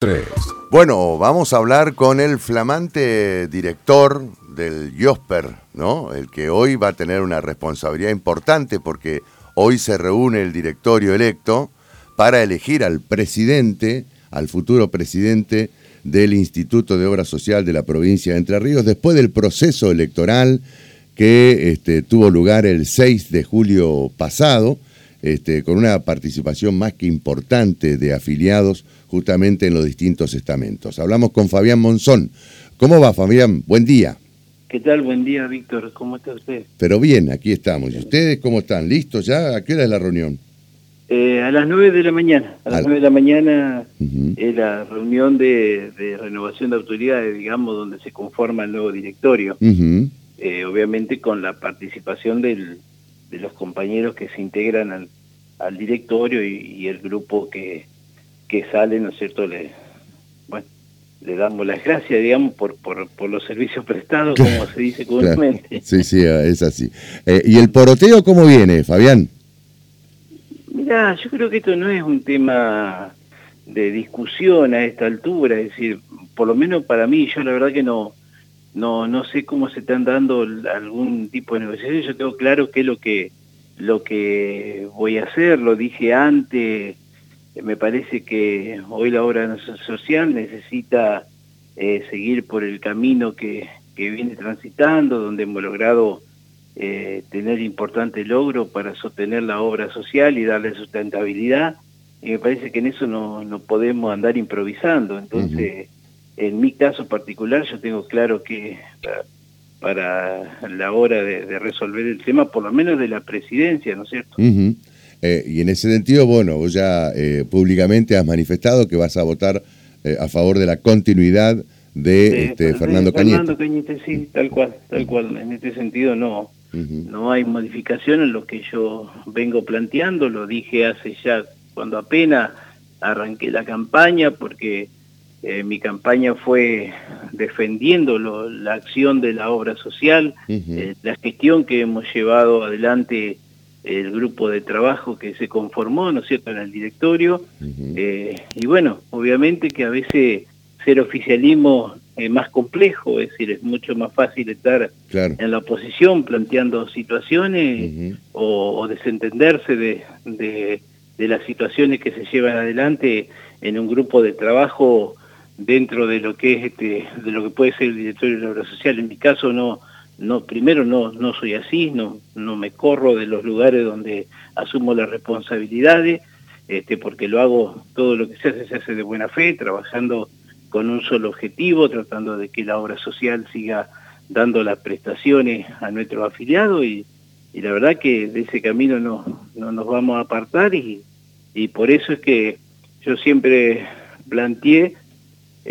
3. Bueno, vamos a hablar con el flamante director del IOSPER, ¿no? El que hoy va a tener una responsabilidad importante porque hoy se reúne el directorio electo para elegir al presidente, al futuro presidente del Instituto de Obra Social de la provincia de Entre Ríos, después del proceso electoral que este, tuvo lugar el 6 de julio pasado, este, con una participación más que importante de afiliados justamente en los distintos estamentos. Hablamos con Fabián Monzón. ¿Cómo va, Fabián? Buen día. ¿Qué tal? Buen día, Víctor. ¿Cómo está usted? Pero bien, aquí estamos. ¿Y ustedes cómo están? ¿Listos ya? ¿A qué hora es la reunión? Eh, a las 9 de la mañana. A las 9 de la mañana es la reunión de, renovación de autoridades, digamos, donde se conforma el nuevo directorio. Eh, obviamente con la participación de los compañeros que se integran al, directorio y el grupo que, que sale, ¿no es cierto?, le, bueno, le damos las gracias, digamos, por, por, por los servicios prestados, como se dice comúnmente. Sí, sí, es así. Eh, ¿Y el poroteo cómo viene, Fabián? Mira, yo creo que esto no es un tema de discusión a esta altura, es decir, por lo menos para mí, yo la verdad que no, no, no sé cómo se están dando algún tipo de negociación, yo tengo claro qué es lo que, lo que voy a hacer, lo dije antes, me parece que hoy la obra social necesita eh, seguir por el camino que, viene transitando, donde hemos logrado eh, tener importante logro para sostener la obra social y darle sustentabilidad. Y me parece que en eso no, no podemos andar improvisando. Entonces, en mi caso particular, yo tengo claro que para, la hora de, resolver el tema, por lo menos de la presidencia, ¿no es cierto? Eh, y en ese sentido, bueno, vos ya eh, públicamente has manifestado que vas a votar eh, a favor de la continuidad de este, Fernando Cañete. Fernando Cañete, sí, tal cual, tal cual. En este sentido no, no hay modificación en lo que yo vengo planteando, lo dije hace ya cuando apenas arranqué la campaña, porque mi campaña fue defendiendo la acción de la obra social, la gestión que hemos llevado adelante el grupo de trabajo que se conformó, ¿no es cierto?, en el directorio. Eh, y bueno, obviamente que a veces ser oficialismo es más complejo, es decir, es mucho más fácil estar en la oposición planteando situaciones o, desentenderse de, de, las situaciones que se llevan adelante en un grupo de trabajo dentro de lo que es este, de lo que puede ser el directorio de la obra social. En mi caso no no primero no no soy así no no me corro de los lugares donde asumo las responsabilidades este porque lo hago todo lo que se hace se hace de buena fe trabajando con un solo objetivo tratando de que la obra social siga dando las prestaciones a nuestros afiliados y, y la verdad que de ese camino no, no nos vamos a apartar y, y por eso es que yo siempre planteé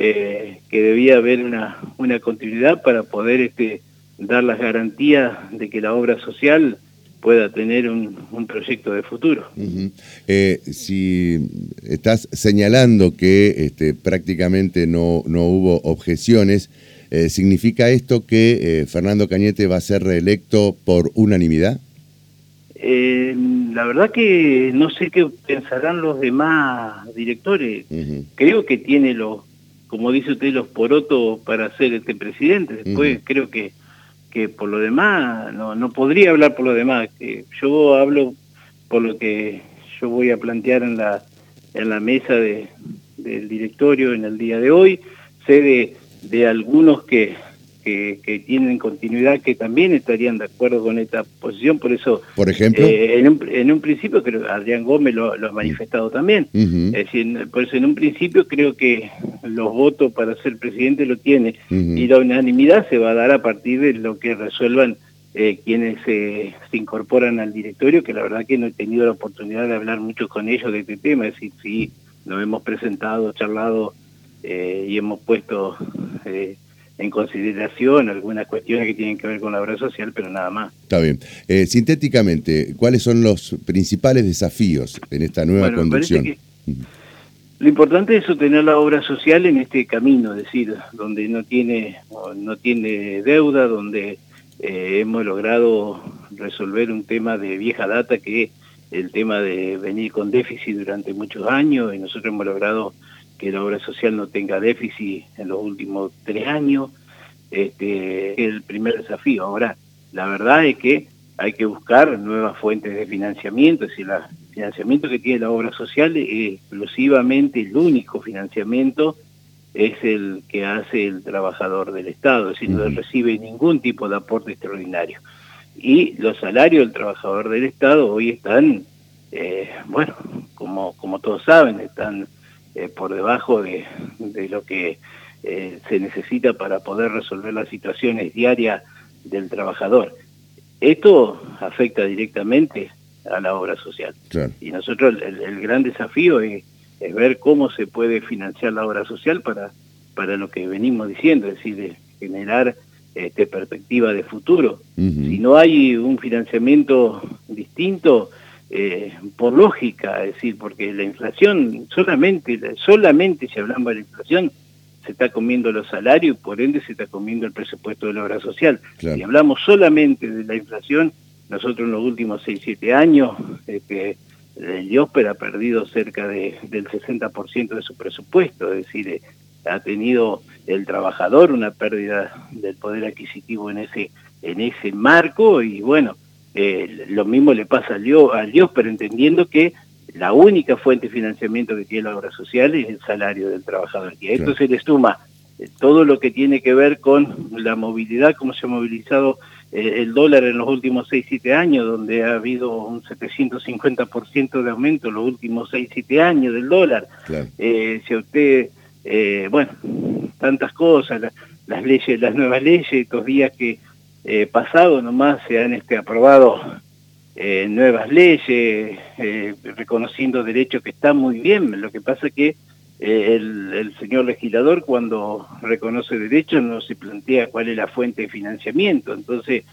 eh, que debía haber una, una continuidad para poder este dar las garantías de que la obra social pueda tener un, proyecto de futuro. Eh, si estás señalando que este, prácticamente no, no hubo objeciones, eh, ¿significa esto que eh, Fernando Cañete va a ser reelecto por unanimidad? la verdad que no sé qué pensarán los demás directores. Creo que tiene los, como dice usted, los porotos para ser este presidente. Después creo que que por lo demás, no, no podría hablar por lo demás, que yo hablo por lo que yo voy a plantear en la, en la mesa de, del directorio en el día de hoy, sé de, de algunos que, que, tienen continuidad que también estarían de acuerdo con esta posición, por eso... Por ejemplo... Eh, en, un, en, un, principio, creo que Adrián Gómez lo, ha manifestado también, es decir, por eso en un principio creo que los votos para ser presidente lo tiene, y la unanimidad se va a dar a partir de lo que resuelvan eh, quienes se incorporan al directorio, que la verdad que no he tenido la oportunidad de hablar mucho con ellos de este tema, es decir, sí, nos hemos presentado, charlado eh, y hemos puesto en consideración algunas cuestiones que tienen que ver con la obra social, pero nada más. Está bien. Eh, sintéticamente, ¿cuáles son los principales desafíos en esta nueva conducción? Lo importante es sostener la obra social en este camino, es decir, donde no tiene, no tiene deuda, donde eh, hemos logrado resolver un tema de vieja data que es el tema de venir con déficit durante muchos años y nosotros hemos logrado que la obra social no tenga déficit en los últimos tres años, este, es el primer desafío. Ahora, la verdad es que hay que buscar nuevas fuentes de financiamiento, es decir, el financiamiento que tiene la obra social es exclusivamente el único financiamiento es el que hace el trabajador del Estado, es decir, no recibe ningún tipo de aporte extraordinario. Y los salarios del trabajador del Estado hoy están, eh, bueno, como, como todos saben, están eh, por debajo de, de lo que eh, se necesita para poder resolver las situaciones diarias del trabajador. Esto afecta directamente a la obra social. Y nosotros el, gran desafío es, ver cómo se puede financiar la obra social para, para lo que venimos diciendo, es decir, generar este, perspectiva de futuro. Si no hay un financiamiento distinto, eh, por lógica, es decir, porque la inflación, solamente, solamente si hablamos de la inflación, se está comiendo los salarios y por ende se está comiendo el presupuesto de la obra social. Si hablamos solamente de la inflación, nosotros en los últimos 6, 7 años, este, el IOSPER ha perdido cerca de, del 60% de su presupuesto, es decir, eh, ha tenido el trabajador una pérdida del poder adquisitivo en ese, en ese marco y bueno, eh, lo mismo le pasa al, al IOSPER entendiendo que la única fuente de financiamiento que tiene la obra social es el salario del trabajador. Y a esto se le suma eh, todo lo que tiene que ver con la movilidad, cómo se ha movilizado eh, el dólar en los últimos 6, 7 años, donde ha habido un 750% de aumento en los últimos 6, 7 años del dólar. Eh, si usted, bueno, tantas cosas, las leyes, las nuevas leyes, estos días que pasado nomás se han este, aprobado eh, nuevas leyes, eh, reconociendo derechos que están muy bien. Lo que pasa que eh, el, señor legislador cuando reconoce derechos no se plantea cuál es la fuente de financiamiento. Entonces,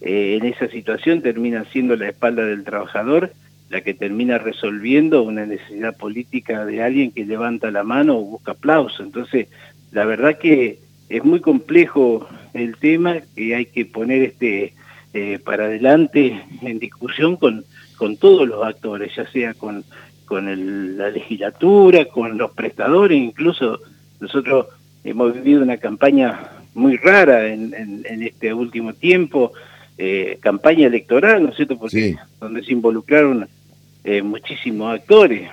en esa situación termina siendo la espalda del trabajador la que termina resolviendo una necesidad política de alguien que levanta la mano o busca aplauso. Entonces, la verdad que es muy complejo el tema, que hay que poner este eh, para adelante en discusión con, con todos los actores, ya sea con, con la legislatura, con los prestadores, incluso nosotros hemos vivido una campaña muy rara en, en, este último tiempo, eh, campaña electoral, ¿no es cierto? Porque donde se involucraron eh, muchísimos actores.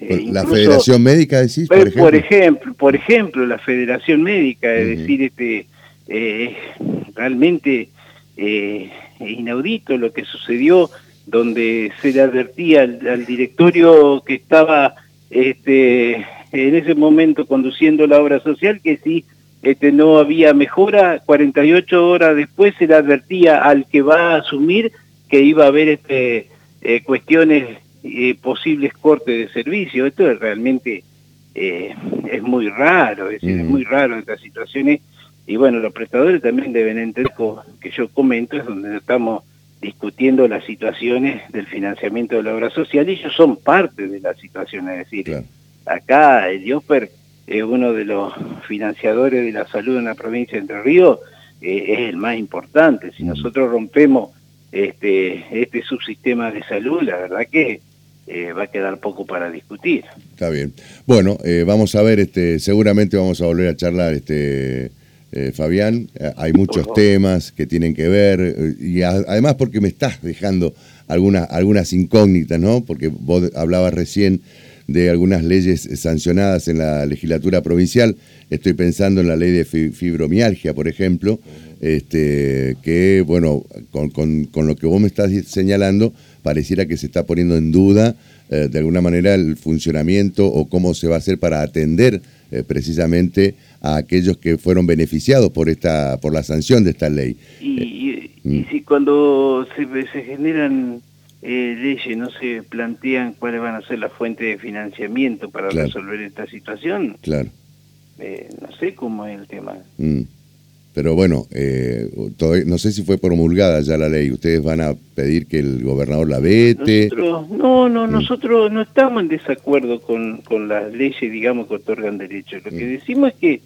la Federación Médica, decís, por ejemplo. Por ejemplo, por ejemplo la Federación Médica, es decir, este, realmente eh, inaudito lo que sucedió, donde se le advertía al, directorio que estaba este, en ese momento conduciendo la obra social que si este, no había mejora, 48 horas después se le advertía al que va a asumir que iba a haber este, eh, cuestiones, eh, posibles cortes de servicio. Esto es realmente eh, es muy raro, es, es muy raro estas situaciones y bueno, los prestadores también deben entender que yo comento, es donde estamos discutiendo las situaciones del financiamiento de la obra social y ellos son parte de la situación, es decir, acá el IOPER es uno de los financiadores de la salud en la provincia de Entre Ríos, eh, es el más importante. Si mm. nosotros rompemos este, este subsistema de salud, la verdad que eh, va a quedar poco para discutir. Está bien. Bueno, eh, vamos a ver, este, seguramente vamos a volver a charlar este eh, Fabián. Eh, hay muchos temas que tienen que ver, eh, y además porque me estás dejando algunas, algunas incógnitas, ¿no? Porque vos hablabas recién de algunas leyes sancionadas en la legislatura provincial. Estoy pensando en la ley de fibromialgia, por ejemplo, este, que, bueno, con, lo que vos me estás señalando, pareciera que se está poniendo en duda de alguna manera el funcionamiento o cómo se va a hacer para atender precisamente a aquellos que fueron beneficiados por esta por la sanción de esta ley. Y, mm. si cuando se, se generan eh, leyes no se plantean cuáles van a ser las fuentes de financiamiento para resolver esta situación, claro. Eh, no sé cómo es el tema. Mm. Pero bueno, eh, no sé si fue promulgada ya la ley. ¿Ustedes van a pedir que el gobernador la vete? no, no, mm. nosotros no estamos en desacuerdo con, con las leyes, digamos, que otorgan derechos. Lo que decimos es que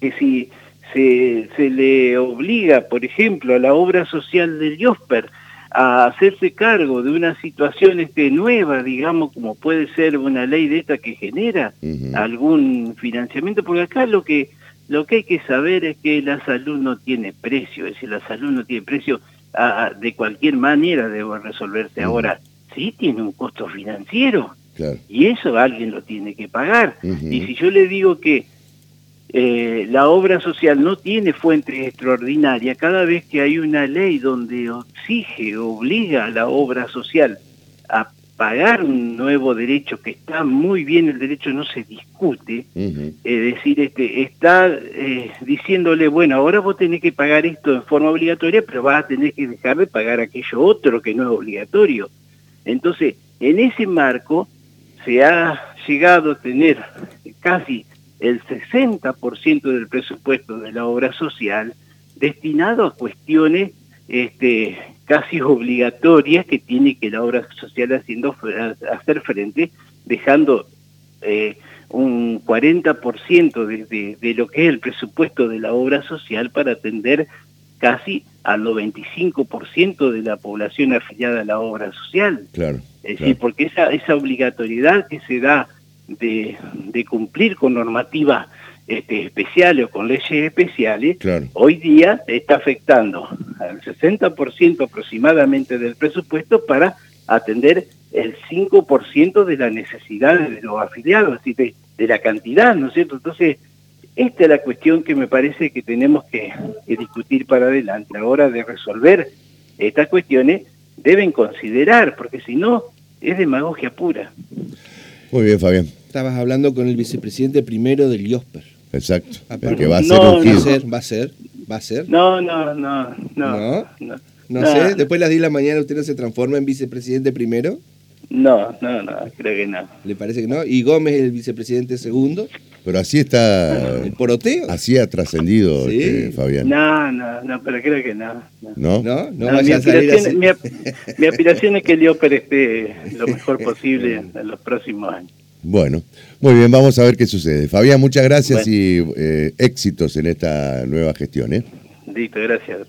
que si se, se le obliga, por ejemplo, a la obra social del IOSPER a hacerse cargo de una situación este, nueva, digamos, como puede ser una ley de esta que genera algún financiamiento, porque acá lo que, lo que hay que saber es que la salud no tiene precio, es decir, la salud no tiene precio de cualquier manera debe resolverse. Ahora, sí tiene un costo financiero, y eso alguien lo tiene que pagar. Y si yo le digo que eh, la obra social no tiene fuente extraordinaria, cada vez que hay una ley donde exige, obliga a la obra social a pagar un nuevo derecho que está muy bien, el derecho no se discute, es decir, este, está eh, diciéndole, bueno, ahora vos tenés que pagar esto en forma obligatoria, pero vas a tener que dejar de pagar aquello otro que no es obligatorio. Entonces, en ese marco se ha llegado a tener casi el 60% del presupuesto de la obra social destinado a cuestiones este, casi obligatorias que tiene que la obra social haciendo hacer frente, dejando eh, un 40% de, de, lo que es el presupuesto de la obra social para atender casi al 95% de la población afiliada a la obra social. Claro, es decir, porque esa, esa obligatoriedad que se da de, cumplir con normativas este, especiales o con leyes especiales, hoy día está afectando al 60% aproximadamente del presupuesto para atender el 5% de las necesidades de los afiliados, así de, de, la cantidad, ¿no es cierto? Entonces, esta es la cuestión que me parece que tenemos que, que discutir para adelante. A la hora de resolver estas cuestiones, deben considerar, porque si no, es demagogia pura. Muy bien, Fabián. Estabas hablando con el vicepresidente primero del IOSPER. Exacto. Porque va a ser un va a ser, va a ser, va a ser. No, no, no, no. ¿No? No, sé, después las 10 de la mañana usted no se transforma en vicepresidente primero. No, no, no, creo que no. ¿Le parece que no? ¿Y Gómez el vicepresidente segundo? Pero así está. ¿El poroteo? Así ha trascendido, este, Fabián. No, no, no, pero creo que no. ¿No? No, no, mi, aspiración, mi, aspiración es que el IOPER esté lo mejor posible en los próximos años. Bueno, muy bien, vamos a ver qué sucede. Fabián, muchas gracias y eh, éxitos en esta nueva gestión. ¿eh? Listo, gracias.